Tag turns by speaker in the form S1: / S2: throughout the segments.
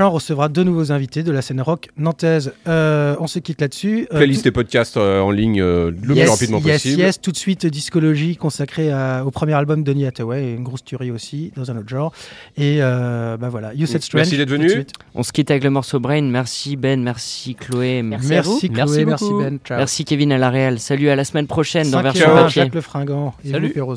S1: prochain, on recevra deux nouveaux invités de la scène rock nantaise. Euh, on se quitte là-dessus. Euh,
S2: Playlist
S1: tout-
S2: et podcast euh, en ligne euh, le plus rapidement
S1: yes,
S2: possible.
S1: yes, tout de suite discologie consacrée à- au premier album de Hathaway, une grosse tuerie aussi dans un autre genre. Et euh, bah voilà, You Said Strange.
S2: Merci d'être venu.
S3: On se quitte avec le morceau Brain. Merci Ben, merci Chloé,
S4: Merci
S1: Merci,
S4: à vous.
S1: Chloé,
S5: Merci
S1: merci. Ben. Ciao.
S3: merci Kevin à la réal. Salut à la semaine prochaine dans version papier.
S1: Jacques Le Fringant et
S5: Salut.
S1: vous,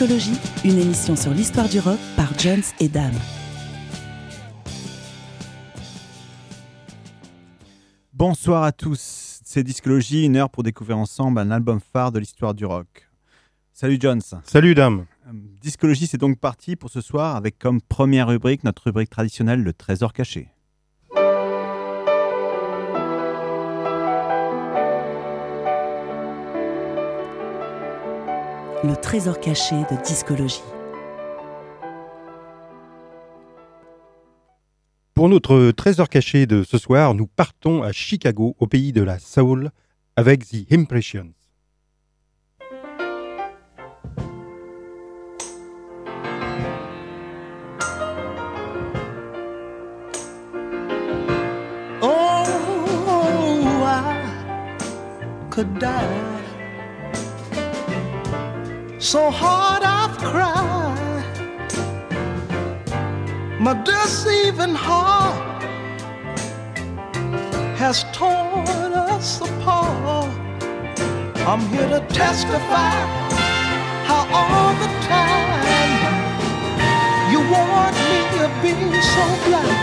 S6: Discologie, une émission sur l'histoire du rock par Jones et Dame.
S7: Bonsoir à tous, c'est Discologie, une heure pour découvrir ensemble un album phare de l'histoire du rock. Salut Jones.
S8: Salut Dame.
S7: Euh, Discologie, c'est donc parti pour ce soir avec comme première rubrique notre rubrique traditionnelle, le trésor caché.
S6: Le trésor caché de Discologie.
S8: Pour notre trésor caché de ce soir, nous partons à Chicago, au pays de la soul, avec The Impressions.
S9: Oh, I could die. So hard I've cried. My deceiving heart has torn us apart. I'm here to testify how all the time you want me to be so blind.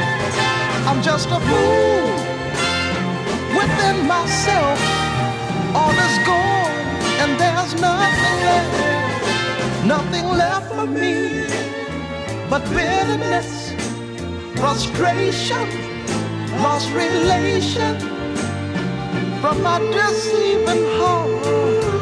S9: I'm just a fool within myself. All is gone nothing left for me but bitterness, frustration, lost relation from my deceiving heart.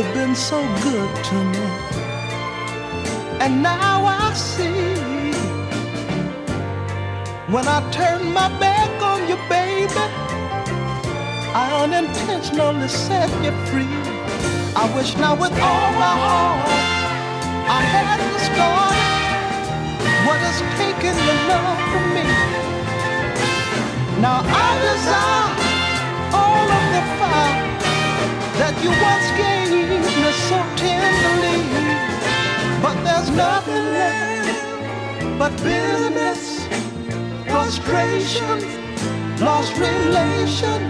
S9: You've been so good to me. And now I see when I turn my back on you, baby, I unintentionally set you free. I wish now with all my heart I hadn't started what has taken your love from me. Now I desire all of the fire that you once gave me so tenderly. But there's nothing left but bitterness, frustration, lost relation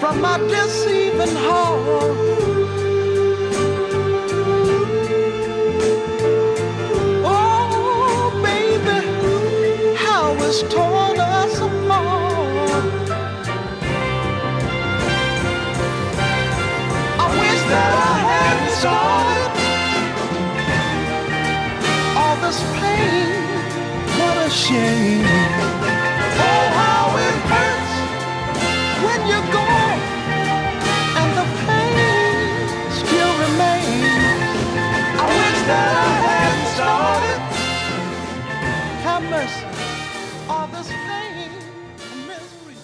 S9: from my deceiving heart. Shame. Oh, how it hurts when you're gone and the pain still remains. I wish that I hadn't started. Have mercy. All this pain and misery.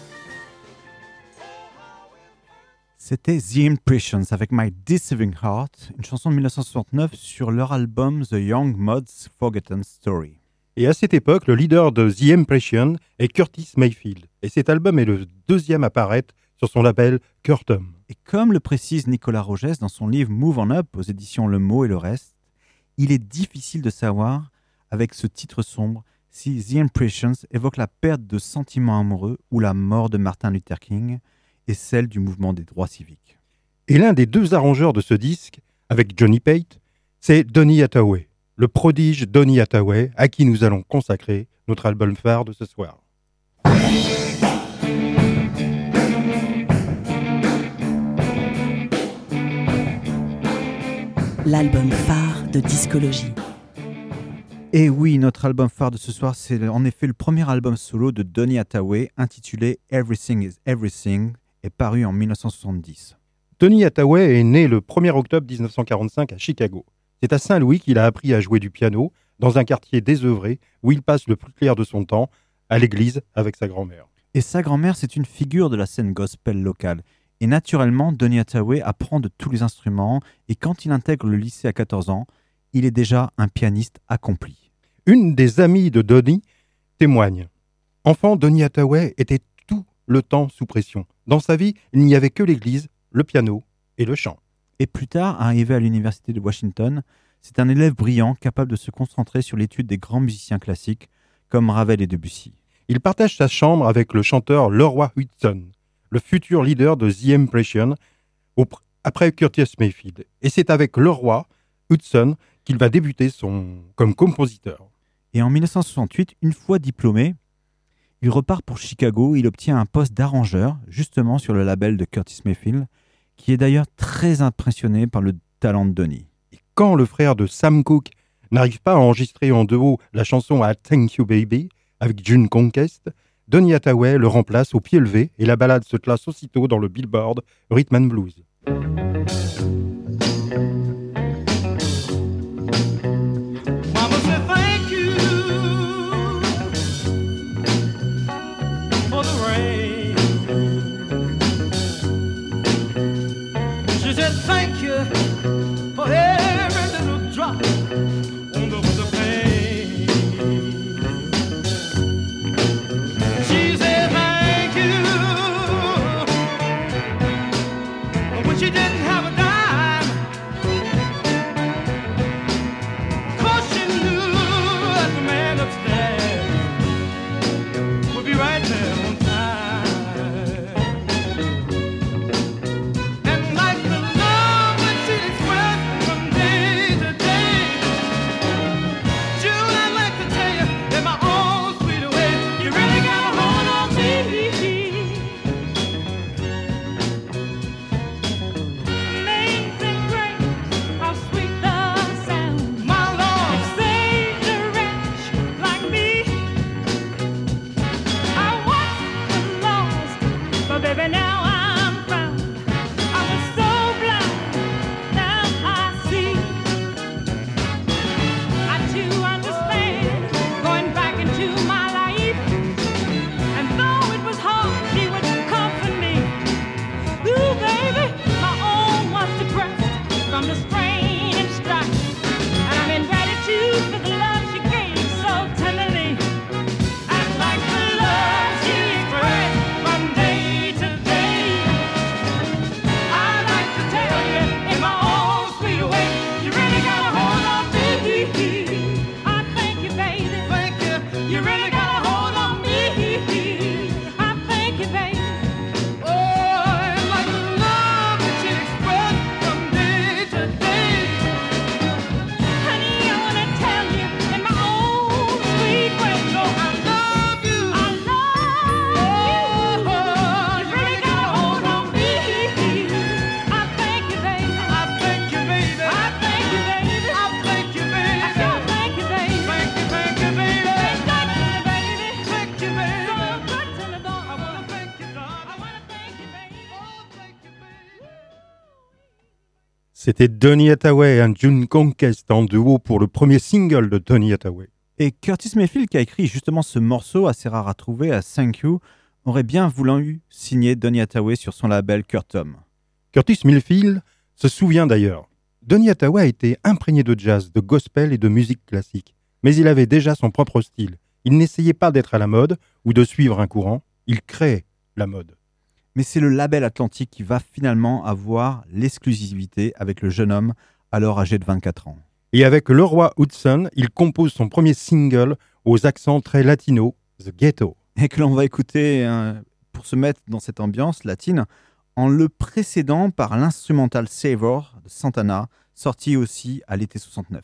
S7: C'était The Impressions avec My Deceiving Heart, une chanson de 1969 sur leur album The Young Mods Forgotten Story.
S8: Et à cette époque, le leader de The Impression est Curtis Mayfield. Et cet album est le deuxième à paraître sur son label Curtum.
S7: Et comme le précise Nicolas Rogès dans son livre Move on Up aux éditions Le Mot et le Reste, il est difficile de savoir, avec ce titre sombre, si The Impressions évoque la perte de sentiments amoureux ou la mort de Martin Luther King et celle du mouvement des droits civiques.
S8: Et l'un des deux arrangeurs de ce disque, avec Johnny Pate, c'est Donny Hathaway, le prodige Donny Hathaway, à qui nous allons consacrer notre album phare de ce soir.
S6: L'album phare de Discologie.
S7: Et oui, notre album phare de ce soir, c'est en effet le premier album solo de Donny Hathaway intitulé Everything is Everything et paru en 1970.
S8: Tony Hathaway est né le 1er octobre 1945 à Chicago. C'est à Saint-Louis qu'il a appris à jouer du piano dans un quartier désœuvré où il passe le plus clair de son temps à l'église avec sa grand-mère.
S7: Et sa grand-mère, c'est une figure de la scène gospel locale. Et naturellement, Donny Hathaway apprend de tous les instruments et quand il intègre le lycée à 14 ans, il est déjà un pianiste accompli.
S8: Une des amies de Donny témoigne. Enfant, Donny Hathaway était tout le temps sous pression. Dans sa vie, il n'y avait que l'église, le piano et le chant.
S7: Et plus tard, arrivé à l'université de Washington, c'est un élève brillant capable de se concentrer sur l'étude des grands musiciens classiques comme Ravel et Debussy.
S8: Il partage sa chambre avec le chanteur Leroy Hudson, le futur leader de The Impression, après Curtis Mayfield. Et c'est avec Leroy Hudson qu'il va débuter son, comme compositeur.
S7: Et en 1968, une fois diplômé, il repart pour Chicago. Il obtient un poste d'arrangeur, justement sur le label de Curtis Mayfield, qui est d'ailleurs très impressionné par le talent de Donny.
S8: Quand le frère de Sam Cooke n'arrive pas à enregistrer en duo la chanson I Thank You Baby avec June Conquest, Donny Hathaway le remplace au pied levé et la ballade se classe aussitôt dans le Billboard Rhythm and Blues. C'était Donny Hathaway et June Conquest en duo pour le premier single de Donny Hathaway.
S7: Et Curtis Mayfield, qui a écrit justement ce morceau assez rare à trouver à Thank You, aurait bien voulu signer Donny Hathaway sur son label Curtom.
S8: Curtis Mayfield se souvient d'ailleurs. Donny Hathaway a été imprégné de jazz, de gospel et de musique classique. Mais il avait déjà son propre style. Il n'essayait pas d'être à la mode ou de suivre un courant, il créait la mode.
S7: Mais c'est le label Atlantique qui va finalement avoir l'exclusivité avec le jeune homme alors âgé de 24 ans.
S8: Et avec Leroy Hudson, il compose son premier single aux accents très latinos, The Ghetto.
S7: Et que l'on va écouter hein, pour se mettre dans cette ambiance latine en le précédant par l'instrumental Savor de Santana, sorti aussi à l'été 69.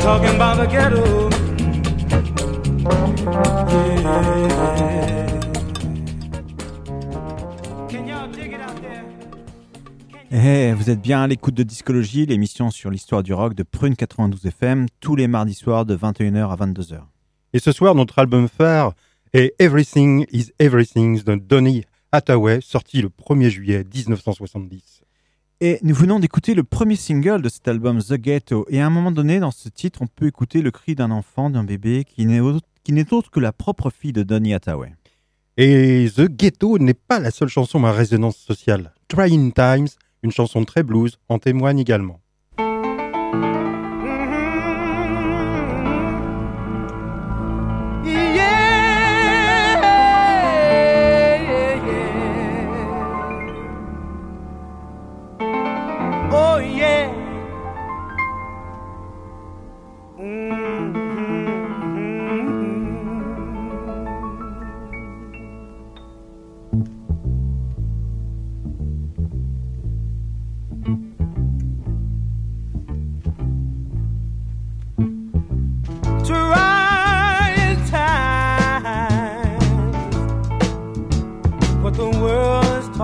S10: Talking about the ghetto. Out there?
S7: Eh, vous êtes bien à l'écoute de Discologie, l'émission sur l'histoire du rock de Prune 92 FM, tous les mardis soirs de 21h à 22h.
S8: Et ce soir, notre album phare est Everything is Everything de Donny Hathaway, sorti le 1er juillet 1970.
S7: Et nous venons d'écouter le premier single de cet album, The Ghetto. Et à un moment donné, dans ce titre, on peut écouter le cri d'un enfant, d'un bébé, qui n'est autre, que la propre fille de Donny Hathaway.
S8: Et The Ghetto n'est pas la seule chanson à résonance sociale. Trying Times, une chanson très blues, en témoigne également.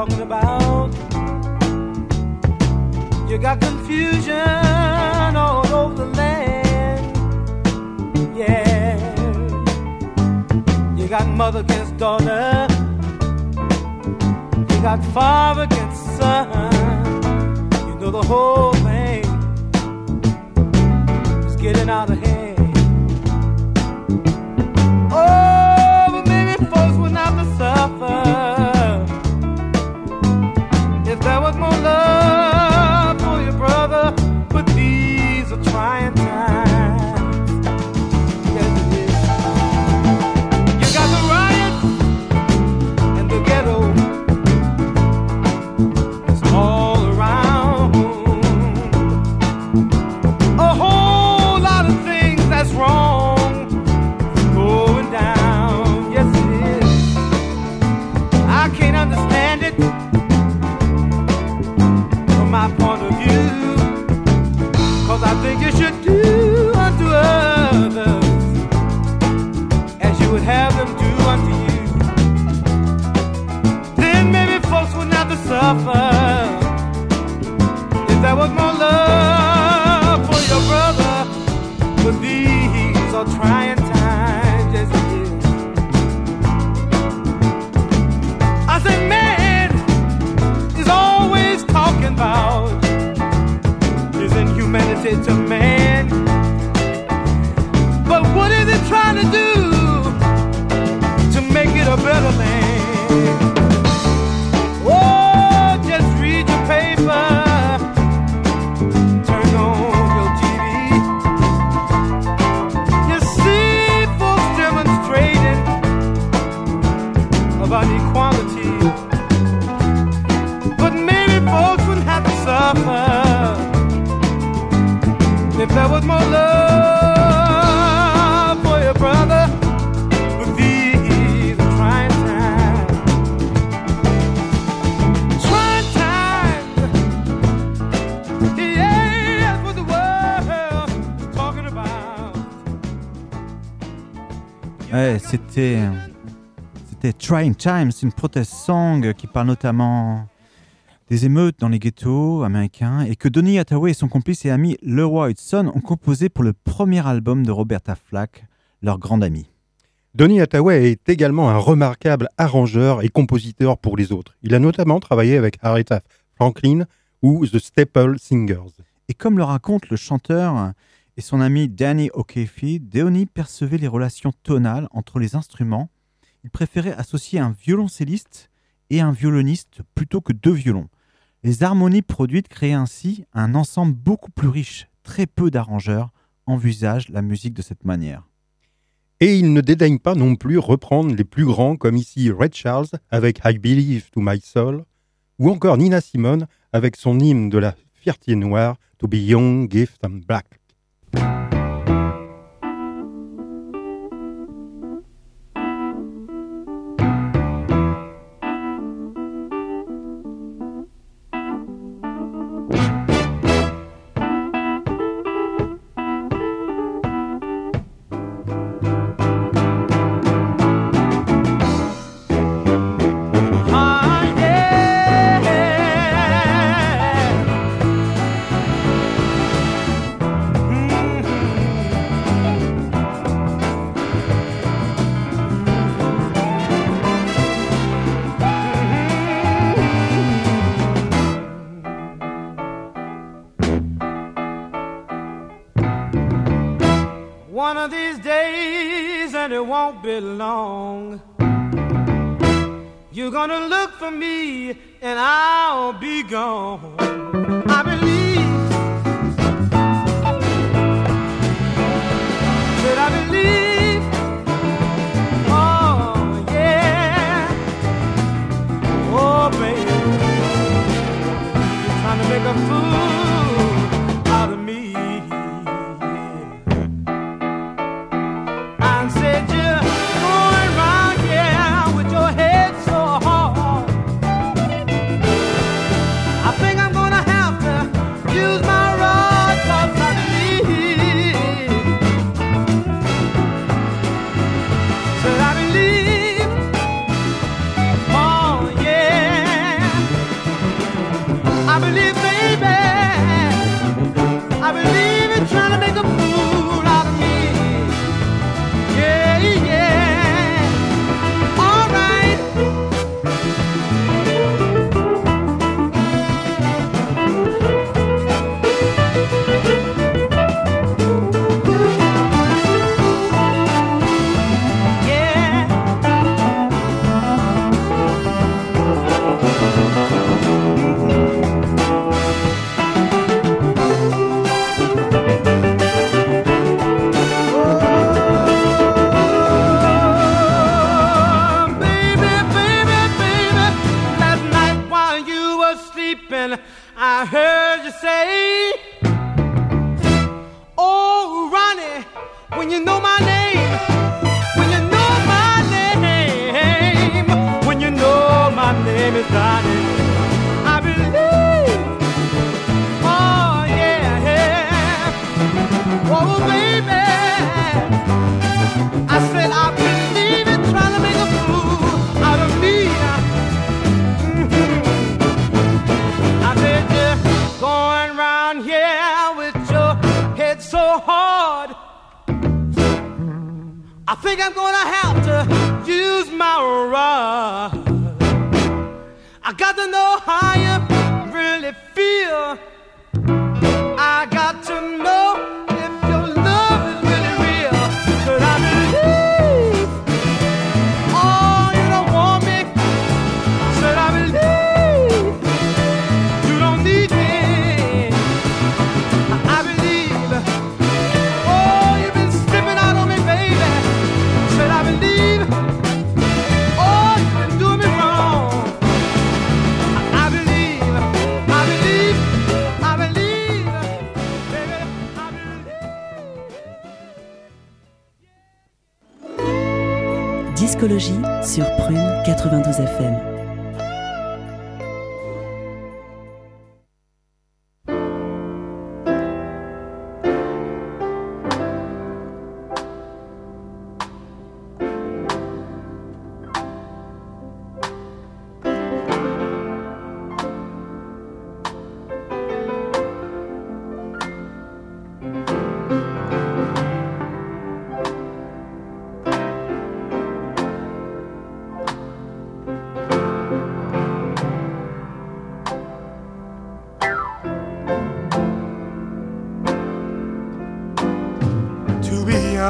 S10: Talking about. You got confusion all over the land. Yeah. You got mother against daughter. You got father against son. You know the whole thing is getting out of hand.
S7: C'était c'était Trying Times, une protest song qui parle notamment des émeutes dans les ghettos américains et que Donny Hathaway et son complice et ami Leroy Hudson ont composé pour le premier album de Roberta Flack, leur grande amie.
S8: Donny Hathaway est également un remarquable arrangeur et compositeur pour les autres. Il a notamment travaillé avec Aretha Franklin ou The Staple Singers.
S7: Et comme le raconte le chanteur et son ami Danny O'Keefe, Donny percevait les relations tonales entre les instruments. Il préférait associer un violoncelliste et un violoniste plutôt que deux violons. Les harmonies produites créaient ainsi un ensemble beaucoup plus riche. Très peu d'arrangeurs envisagent la musique de cette manière.
S8: Et il ne dédaigne pas non plus reprendre les plus grands comme ici Red Charles avec I Believe to My Soul ou encore Nina Simone avec son hymne de la fierté noire To Be Young, Gift and Black.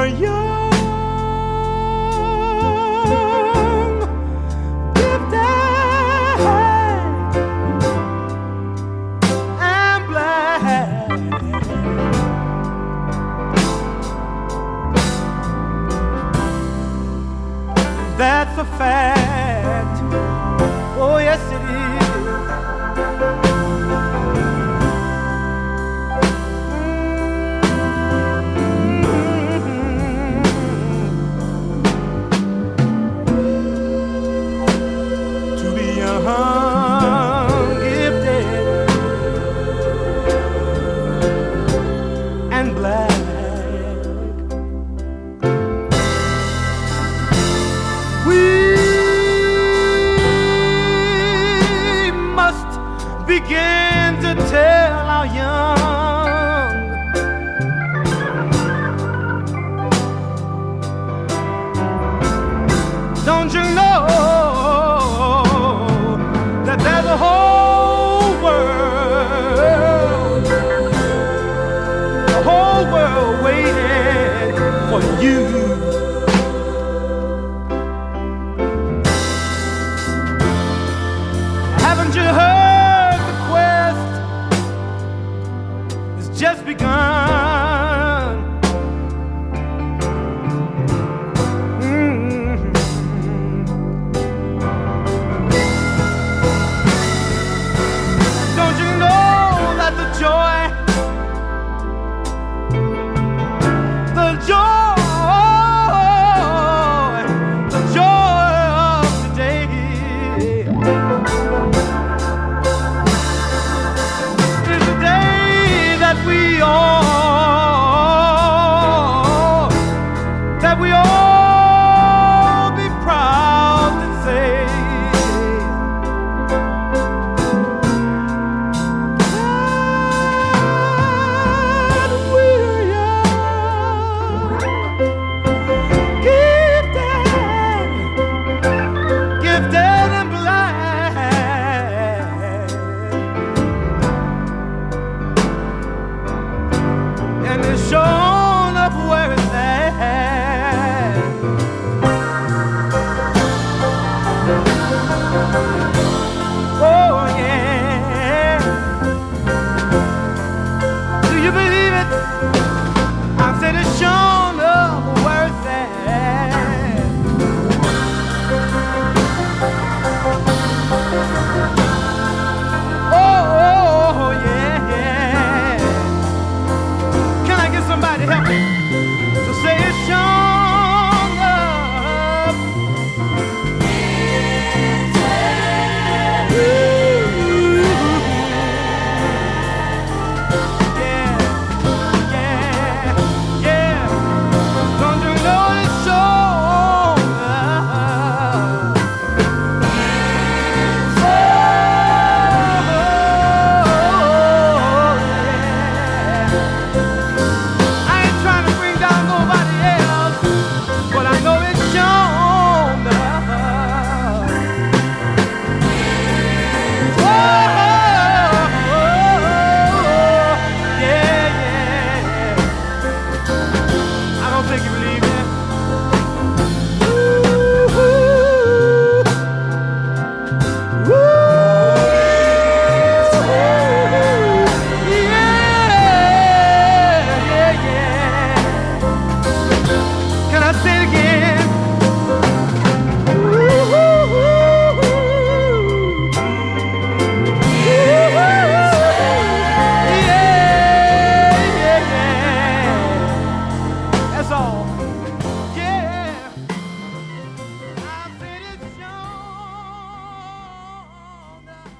S10: are young,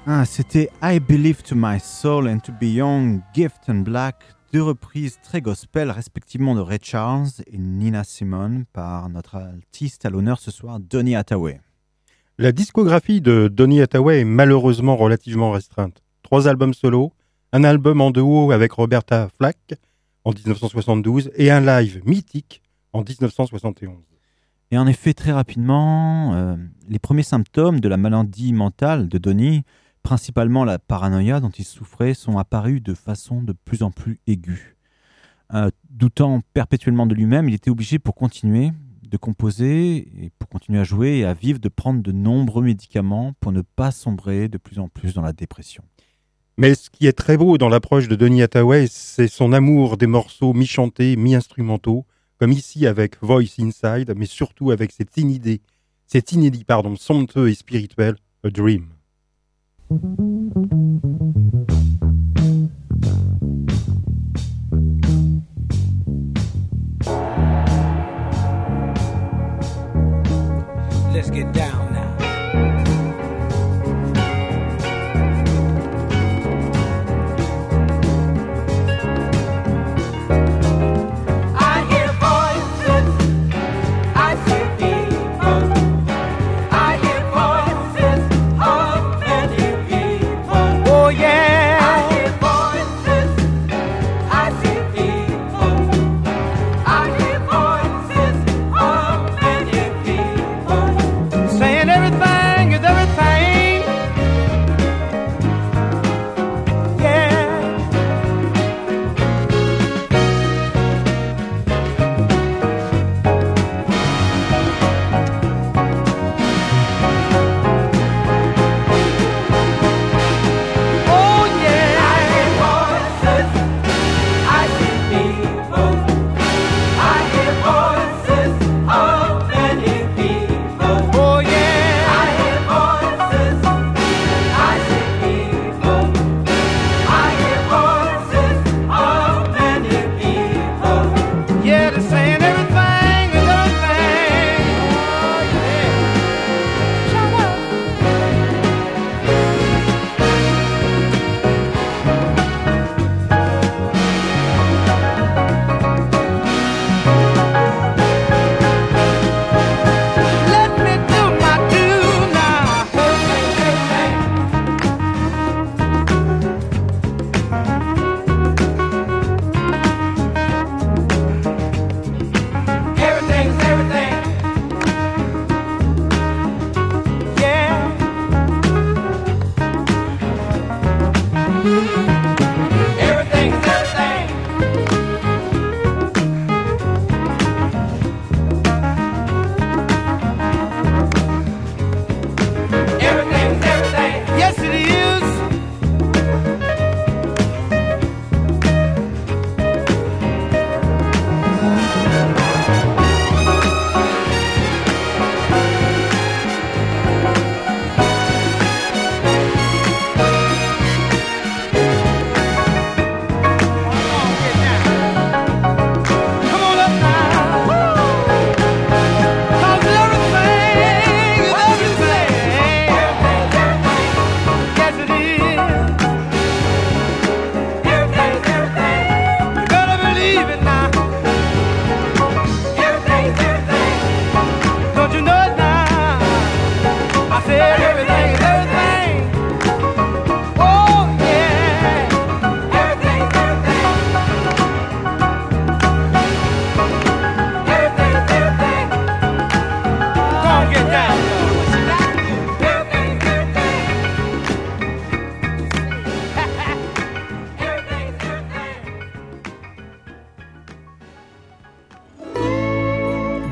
S7: Ah, c'était I Believe to My Soul and to Be Young, Gift and Black, deux reprises très gospel, respectivement de Ray Charles et Nina Simone, par notre artiste à l'honneur ce soir, Donny Hathaway.
S8: La discographie de Donny Hathaway est malheureusement relativement restreinte. Trois albums solo, un album en duo avec Roberta Flack en 1972 et un live mythique en 1971.
S7: Et en effet, très rapidement, euh, les premiers symptômes de la maladie mentale de Donny, principalement la paranoïa dont il souffrait, sont apparus de façon de plus en plus aiguë. euh, doutant perpétuellement de lui-même, il était obligé pour continuer de composer et pour continuer à jouer et à vivre de prendre de nombreux médicaments pour ne pas sombrer de plus en plus dans la dépression.
S8: Mais ce qui est très beau dans l'approche de Donny Hathaway, c'est son amour des morceaux mi-chantés, mi-instrumentaux, comme ici avec Voice Inside, mais surtout avec cet inédit, cet inédit pardon, somptueux et spirituel, A Dream.
S10: Mm-hmm.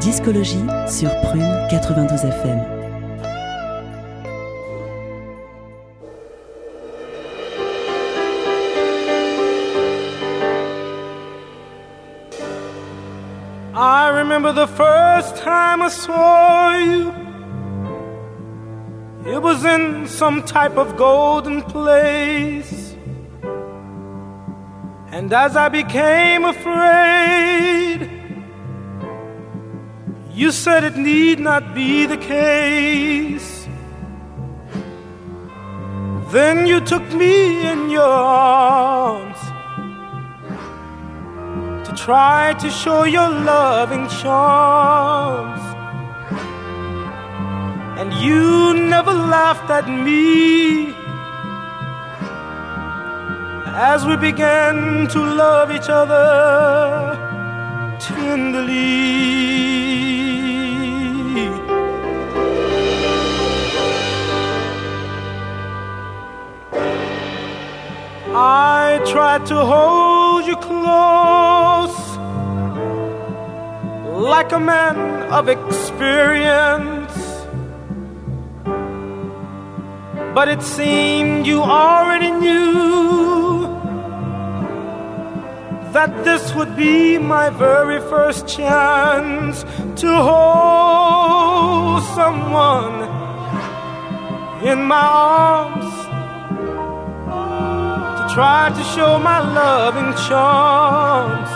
S6: Discologie sur Prune 92 FM.
S10: I remember the first time I saw you. It was in some type of golden place. And as I became afraid, you said it need not be the case. Then you took me in your arms to try to show your loving charms. And you never laughed at me as we began to love each other tenderly. To hold you close like a man of experience. But it seemed you already knew that this would be my very first chance to hold someone in my arms try to show my loving charms.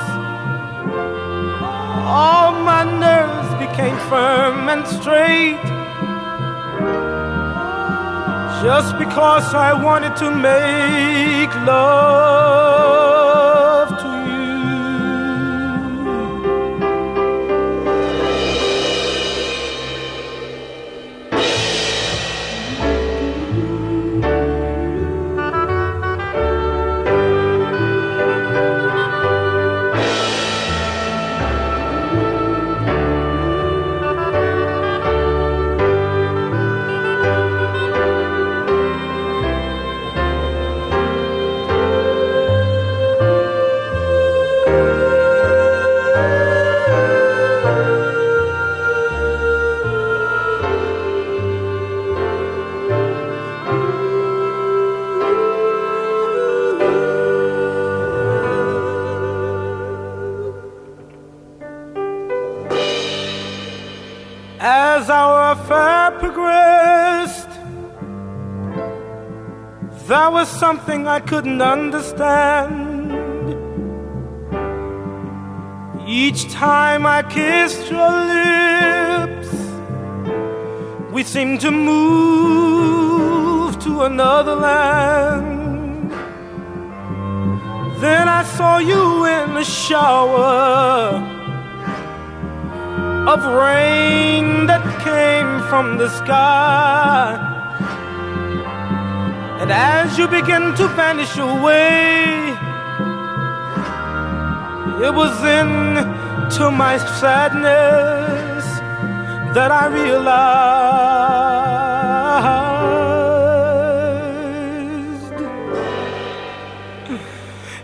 S10: All my nerves became firm and straight just because I wanted to make love something I couldn't understand. Each time I kissed your lips, we seemed to move to another land. Then I saw you in the shower of rain that came from the sky. And as you begin to vanish away, it was into my sadness that I realized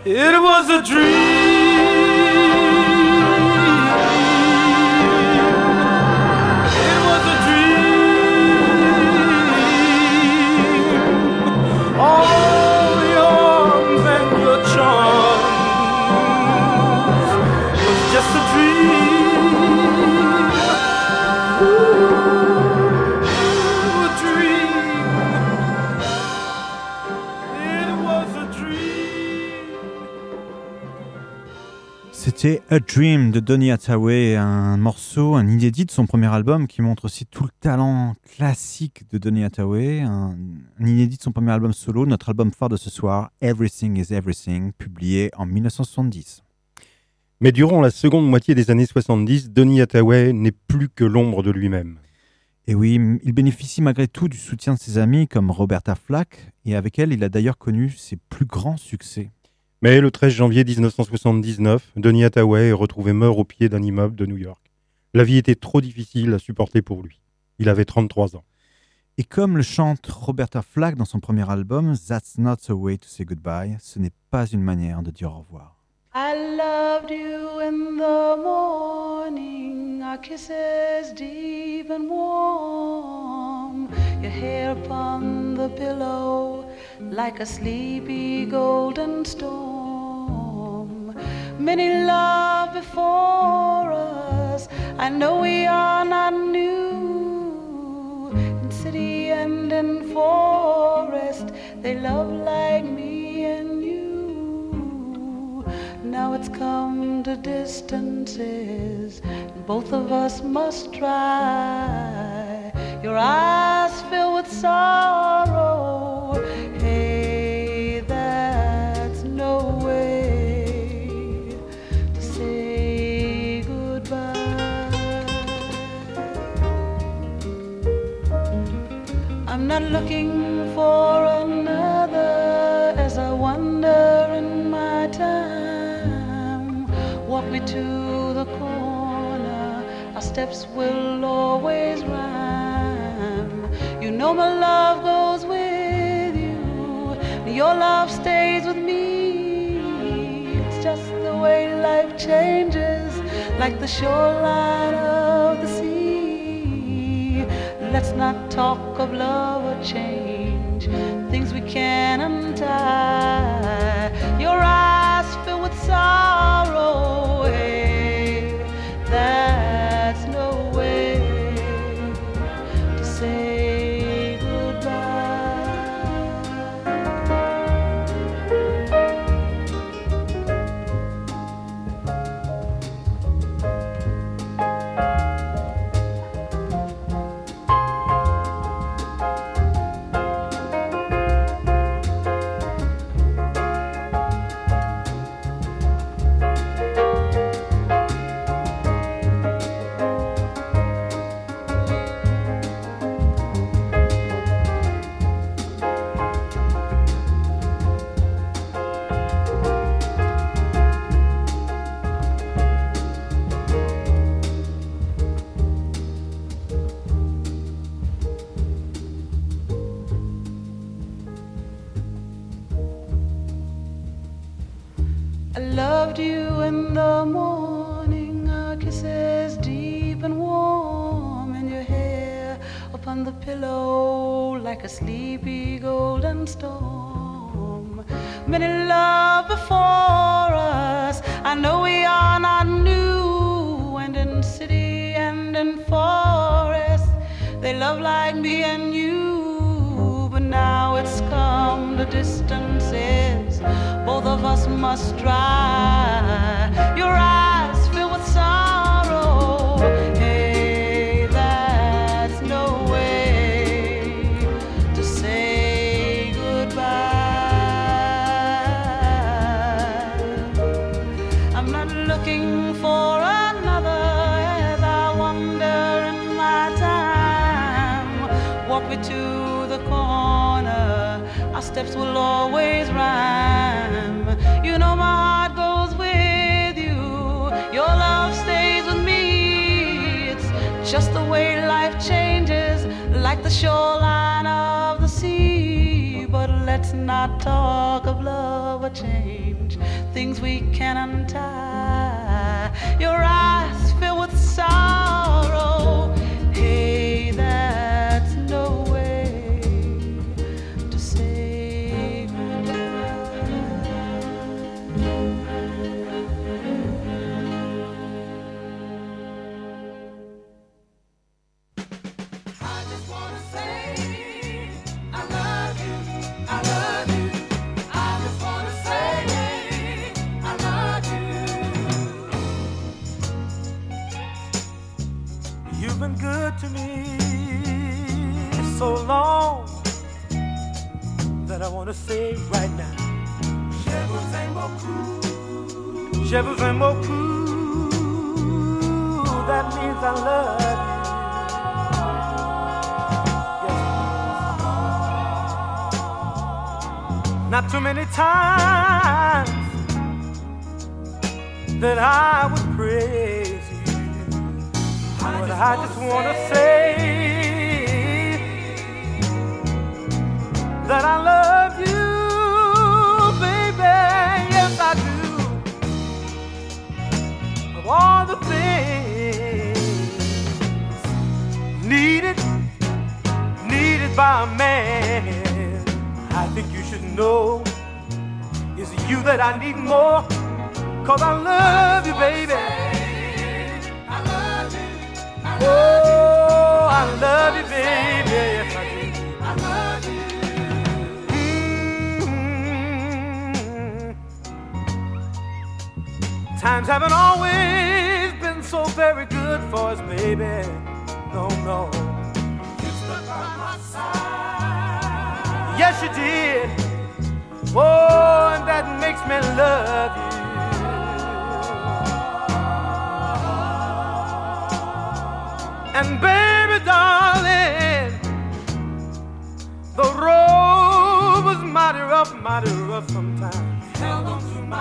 S10: it was a dream.
S7: C'était A Dream de Donny Hathaway, un morceau, un inédit de son premier album qui montre aussi tout le talent classique de Donny Hathaway, un, un inédit de son premier album solo, notre album phare de ce soir, Everything is Everything, publié en 1970.
S8: Mais durant la seconde moitié des années 70, Donny Hathaway n'est plus que l'ombre de lui-même.
S7: Et oui, il bénéficie malgré tout du soutien de ses amis comme Roberta Flack, et avec elle, il a d'ailleurs connu ses plus grands succès.
S8: Mais le 13 janvier 1979, Donny Hathaway est retrouvé mort au pied d'un immeuble de New York. La vie était trop difficile à supporter pour lui. Il avait 33 ans.
S7: Et comme le chante Roberta Flack dans son premier album, That's Not the Way to Say Goodbye, ce n'est pas une manière de dire au revoir.
S11: I loved you in the morning, our kisses deep and warm, your hair upon the pillow like a sleepy golden storm. Many love before us, I know we are not new. In city and in forest, they love like me and you. Now it's come to distances, and both of us must try. Your eyes fill with sorrow. to the corner. Our steps will always rhyme. You know my love goes with you. Your love stays with me. It's just the way life changes, like the shoreline of the sea. Let's not talk of love or change, things we can't untie. Your eyes fill with sorrow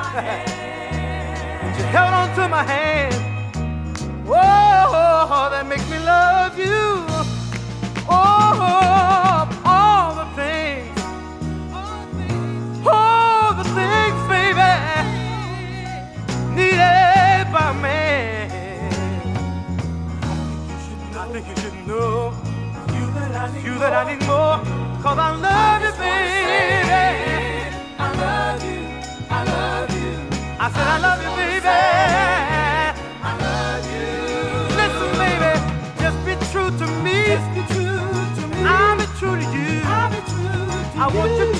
S10: you held on to my hand. Oh, that makes me love you. Oh, all the things. all the things, baby, needed by me. I think you should know. You that I need more. Cause I love you, baby. I said I love you, baby. I love you. Listen, baby, just be true to me. Just be true to me. I'll be true to you. I'll be true to I want you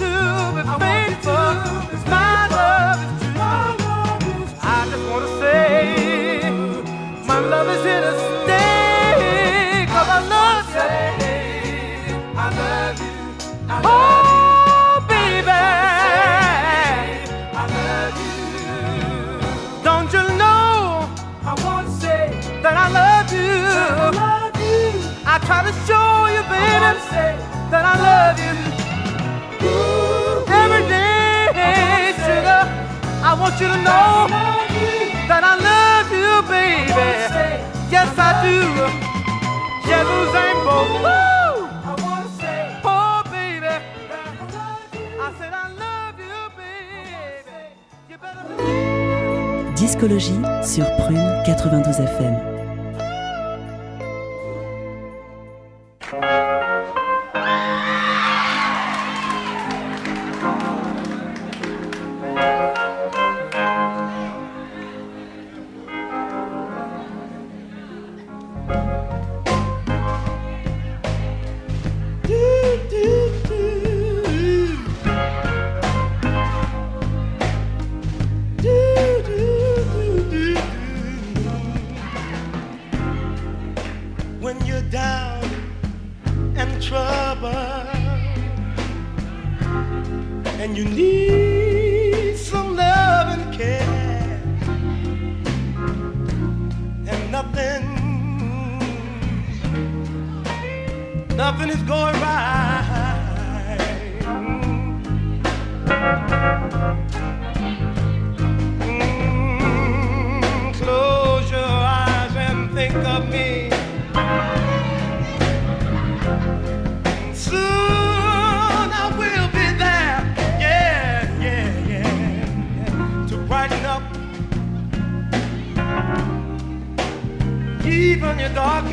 S10: love you. Every day, sugar. I want you to know that I love you, baby. Yes, I do. Jerusalem, woo! Oh, baby. I said I love you, baby. You better
S6: Discologie sur Prune 92 FM.
S10: And you need some love and care. And nothing nothing is going right dog.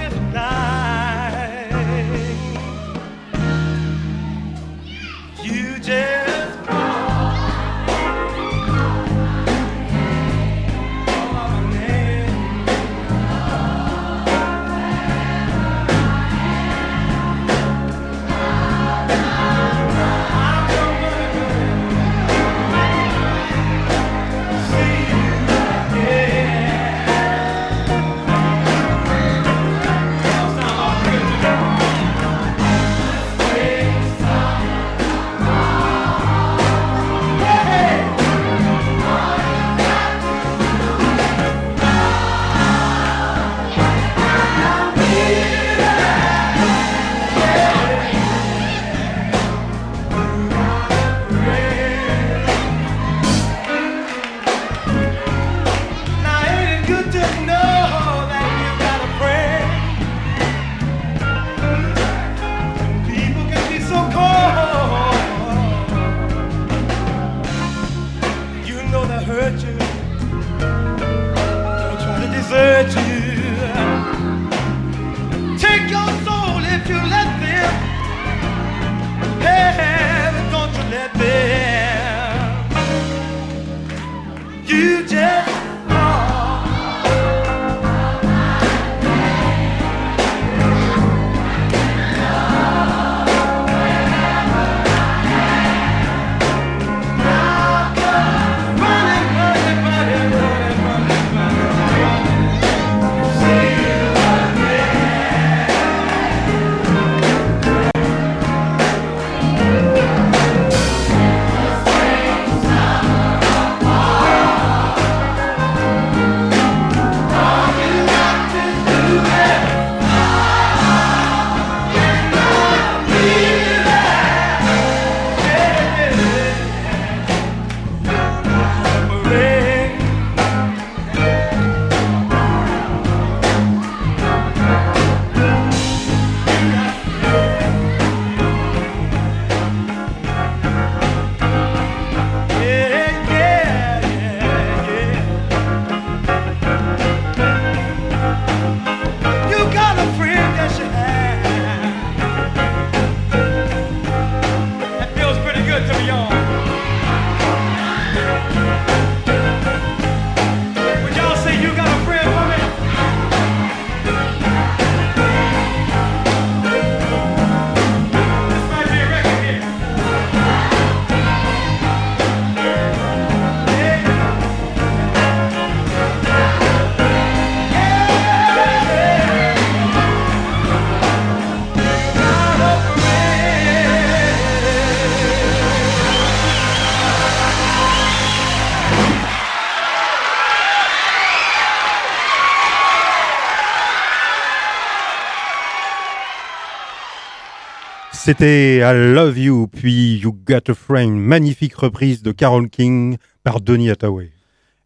S8: C'était I Love You, puis You Got a Friend, magnifique reprise de Carole King par Donny Hathaway.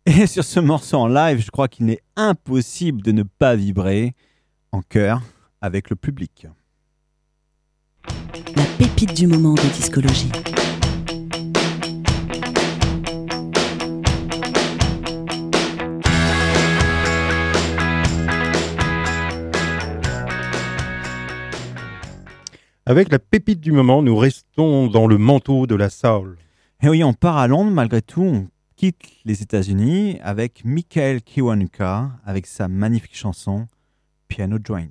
S7: Et sur ce morceau en live, je crois qu'il n'est impossible de ne pas vibrer en chœur avec le public.
S6: La pépite du moment de discologie.
S8: Avec la pépite du moment, nous restons dans le manteau de la soul.
S7: Et oui, on part à Londres malgré tout, on quitte les États-Unis avec Michael Kiwanuka avec sa magnifique chanson Piano Joint.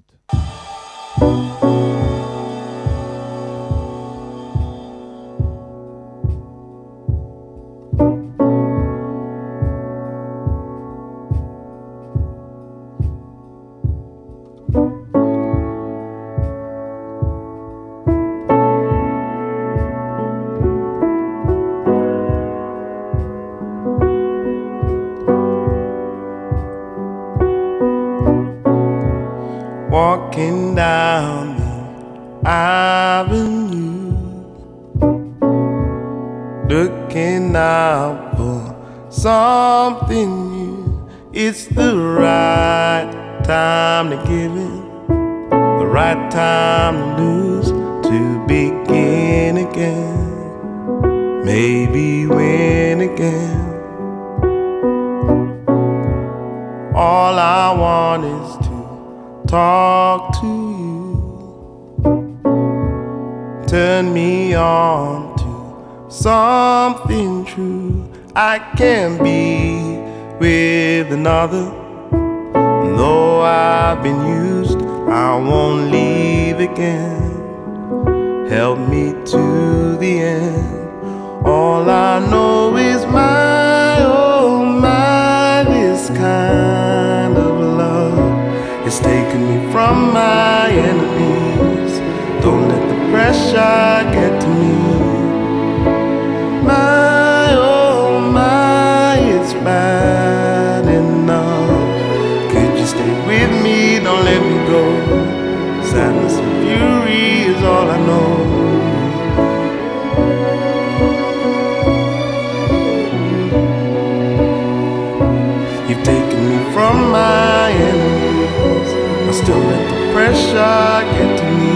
S12: Still let the pressure get to me.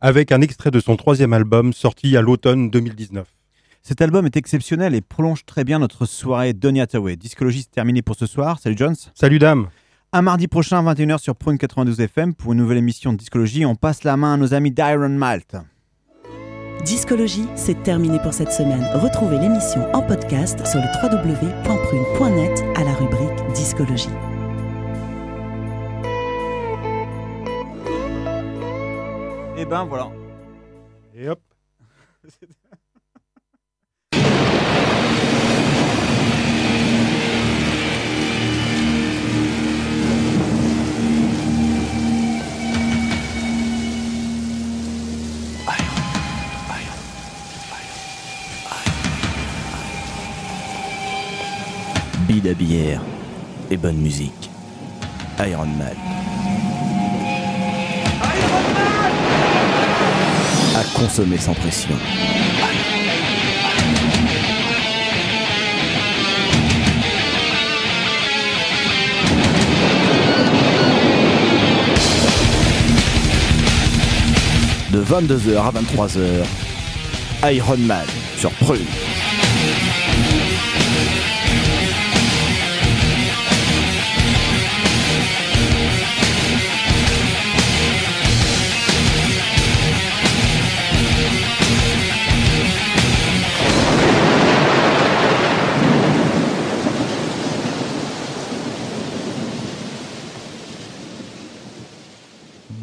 S8: Avec un extrait de son troisième album sorti à l'automne 2019.
S7: Cet album est exceptionnel et prolonge très bien notre soirée Donny Hathaway. Discologie, c'est terminé pour ce soir. Salut Jones.
S8: Salut dame.
S7: Un mardi prochain, 21h sur Prune 92 FM pour une nouvelle émission de Discologie. On passe la main à nos amis d'Iron Malt.
S6: Discologie, c'est terminé pour cette semaine. Retrouvez l'émission en podcast sur le www.prune.net à la rubrique Discologie.
S7: Et ben voilà.
S8: Et hop.
S13: Bide à bière et bonne musique. Iron Man. Consommer sans pression. De 22h à 23h, Iron Man sur Prune.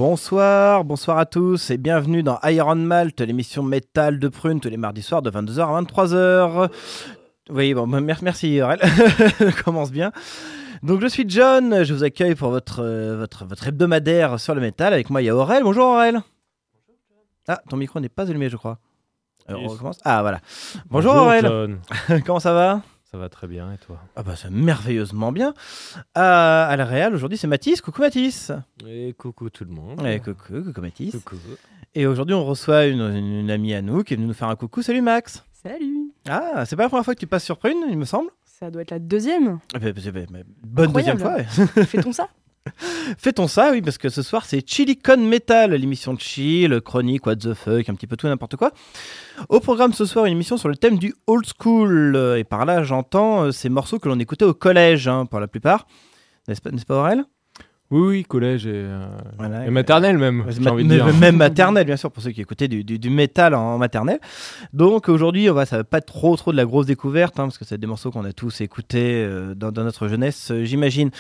S14: Bonsoir, bonsoir à tous et bienvenue dans Iron Malt, l'émission métal de Prune tous les mardis soirs de 22h à 23h. Oui, bon, mer- merci Aurel, commence bien. Donc je suis John, je vous accueille pour votre, euh, votre, votre hebdomadaire sur le métal. Avec moi il y a Aurel. Bonjour Aurel. Ah, ton micro n'est pas allumé je crois. Alors, on recommence. Ah voilà. Bonjour,
S15: Bonjour,
S14: Aurel. Comment ça va?
S15: Ça va très bien et toi?
S14: Ah bah c'est merveilleusement bien. À, à la Réal aujourd'hui c'est Mathis. Coucou Mathis.
S15: Et coucou tout le monde.
S14: Et coucou, coucou Mathis.
S15: Coucou.
S14: Et aujourd'hui, on reçoit une, une- une amie à nous qui est venue nous faire un coucou. Salut Max.
S16: Salut
S14: Ah, c'est pas la première fois que tu passes sur Prune, il me semble?
S16: Ça doit être la deuxième.
S14: Eh ben, c'est- ben, ben, Bonne
S16: Incroyable.
S14: deuxième fois. ouais.
S16: Fait-on ça
S14: Fait-on ça, oui, parce que ce soir, c'est Chilicon Metal, l'émission de chill, chronique, what the fuck, un petit peu tout n'importe quoi. Au programme ce soir, une émission sur le thème du old school. Et par là, j'entends euh, ces morceaux que l'on écoutait au collège, hein, pour la plupart. N'est-ce pas, n'est-ce pas Aurel?
S15: Oui, oui, collège et, euh,
S14: Voilà,
S15: et maternelle même,
S14: Ouais,
S15: j'ai
S14: ma-
S15: envie de dire.
S14: Même maternelle, bien sûr, pour ceux qui écoutaient du, du, du métal en, en maternelle. Donc aujourd'hui, on va, ça va pas être trop, trop de la grosse découverte, hein, parce que c'est des morceaux qu'on a tous écoutés euh, dans, dans notre jeunesse, euh, j'imagine.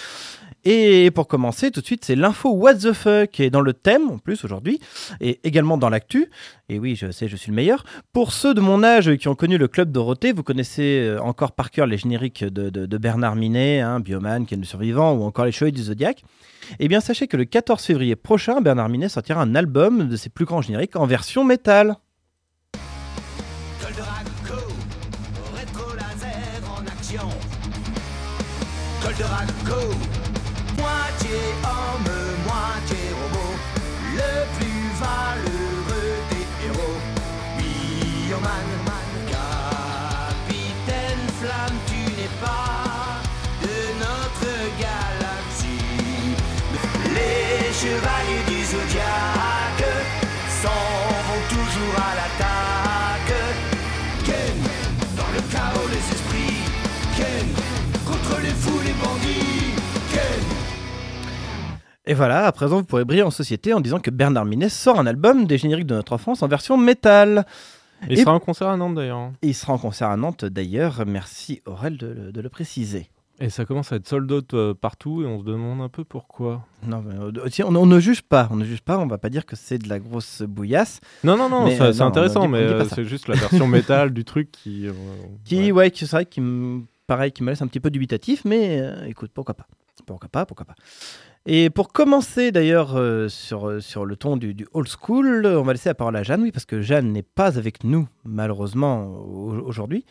S14: Et pour commencer, tout de suite, c'est l'info What the fuck, qui est dans le thème, en plus, aujourd'hui, et également dans l'actu. Et oui, je sais, je suis le meilleur. Pour ceux de mon âge qui ont connu le Club Dorothée, vous connaissez euh, encore par cœur les génériques de, Bernard Minet, hein, Bioman, Ken le Survivant, ou encore les Chevaliers du Zodiac. Eh bien, sachez que le 14 février prochain, Bernard Minet sortira un album de ses plus grands génériques en version métal.
S10: Chevaliers du zodiaque s'en vont toujours à l'attaque. Ken, dans le chaos les esprits. Ken, contre les fous les bandits. Ken.
S14: Et voilà, à présent, vous pourrez briller en société en disant que Bernard Minet sort un album des génériques de notre enfance en version métal.
S15: Il sera en concert à Nantes d'ailleurs.
S14: Il sera en concert à Nantes d'ailleurs. Merci Aurel de le préciser.
S15: Et ça commence à être sold out euh, partout et on se demande un peu pourquoi.
S14: Non, mais, euh, on, on ne juge pas, on ne juge pas, on va pas dire que c'est de la grosse bouillasse.
S15: Non, non, non,
S14: euh,
S15: c'est intéressant, mais c'est juste la version métal du truc qui.
S14: Qui, ouais, qui- c'est vrai, qui pareil, qui me laisse un petit peu dubitatif, mais écoute, pourquoi pas. Pourquoi pas, pourquoi pas. Et pour commencer d'ailleurs euh, sur, sur le ton du, du old school, on va laisser la parole à Jeanne, oui, parce que Jeanne n'est pas avec nous, malheureusement, au- aujourd'hui.